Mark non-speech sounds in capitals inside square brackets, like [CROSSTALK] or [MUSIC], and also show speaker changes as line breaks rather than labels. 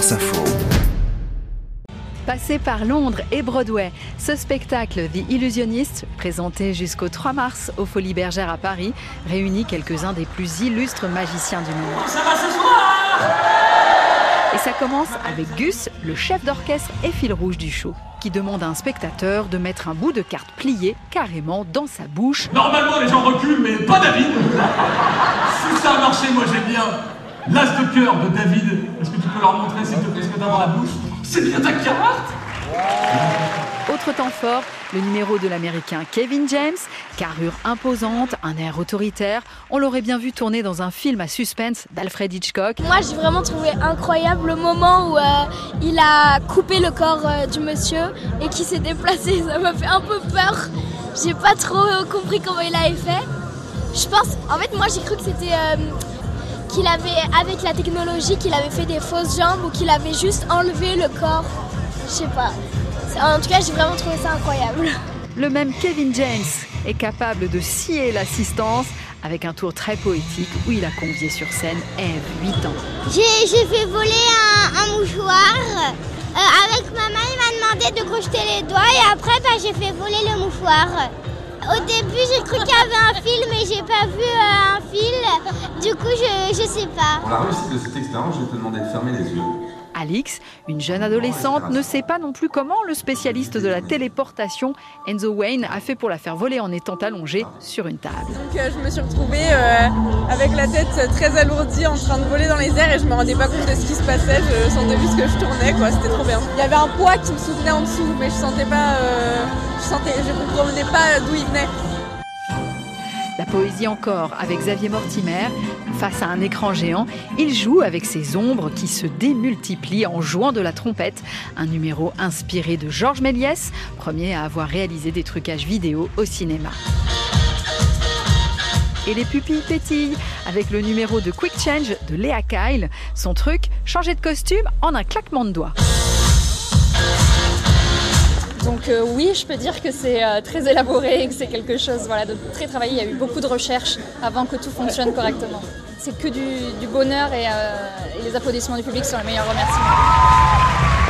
France Info.
Passé par Londres et Broadway, ce spectacle The Illusionist, présenté jusqu'au 3 mars aux Folies Bergères à Paris, réunit quelques-uns des plus illustres magiciens du monde.
Ça va ce soir
Et ça commence avec Gus, le chef d'orchestre et fil rouge du show, qui demande à un spectateur de mettre un bout de carte plié carrément dans sa bouche.
Normalement, les gens reculent, mais pas David Si ça a marché, moi j'aime bien l'as de cœur de David. Est-ce que tu peux leur montrer, s'il te plaît, ce que t'as dans la bouche? C'est bien ta carte
Autre temps fort, le numéro de l'américain Kevin James, carrure imposante, un air autoritaire. On l'aurait bien vu tourner dans un film à suspense d'Alfred Hitchcock.
Moi, j'ai vraiment trouvé incroyable le moment où euh, il a coupé le corps euh, du monsieur et qui s'est déplacé. [LAUGHS] Ça m'a fait un peu peur. J'ai pas trop euh, compris comment il avait fait. Je pense, en fait, moi, j'ai cru que c'était euh, qu'il avait, avec la technologie, qu'il avait fait des fausses jambes ou qu'il avait juste enlevé le corps. Je sais pas. En tout cas, j'ai vraiment trouvé ça incroyable.
Le même Kevin James est capable de scier l'assistance avec un tour très poétique où il a convié sur scène Eve, 8 ans.
J'ai fait voler un, un mouchoir. Euh, avec ma main, il m'a demandé de crocheter les doigts et après, bah, j'ai fait voler le mouchoir. Au début, j'ai cru qu'il y avait un fil, mais j'ai pas vu euh, un fil. Du coup, je, je sais pas.
Pour la réussite de cette expérience, je vais te demander de fermer les yeux.
Alix, une jeune adolescente, ne sait pas non plus comment le spécialiste de la téléportation, Enzo Wayne, a fait pour la faire voler en étant allongée sur une table.
Donc euh, je me suis retrouvée euh, avec la tête très alourdie en train de voler dans les airs et je me rendais pas compte de ce qui se passait. Je sentais juste que je tournais, quoi. C'était trop bien. Il y avait un poids qui me soutenait en dessous, mais je sentais pas, euh, je sentais, je comprenais pas d'où il venait.
Poésie encore avec Xavier Mortimer. Face à un écran géant, il joue avec ses ombres qui se démultiplient en jouant de la trompette. Un numéro inspiré de Georges Méliès, premier à avoir réalisé des trucages vidéo au cinéma. Et les pupilles pétillent avec le numéro de Quick Change de Léa Kyle. Son truc, changer de costume en un claquement de doigts.
Donc euh, oui, je peux dire que c'est euh, très élaboré et que c'est quelque chose voilà, de très travaillé. Il y a eu beaucoup de recherches avant que tout fonctionne correctement. C'est que du, bonheur euh, et les applaudissements du public sont les meilleurs remerciements.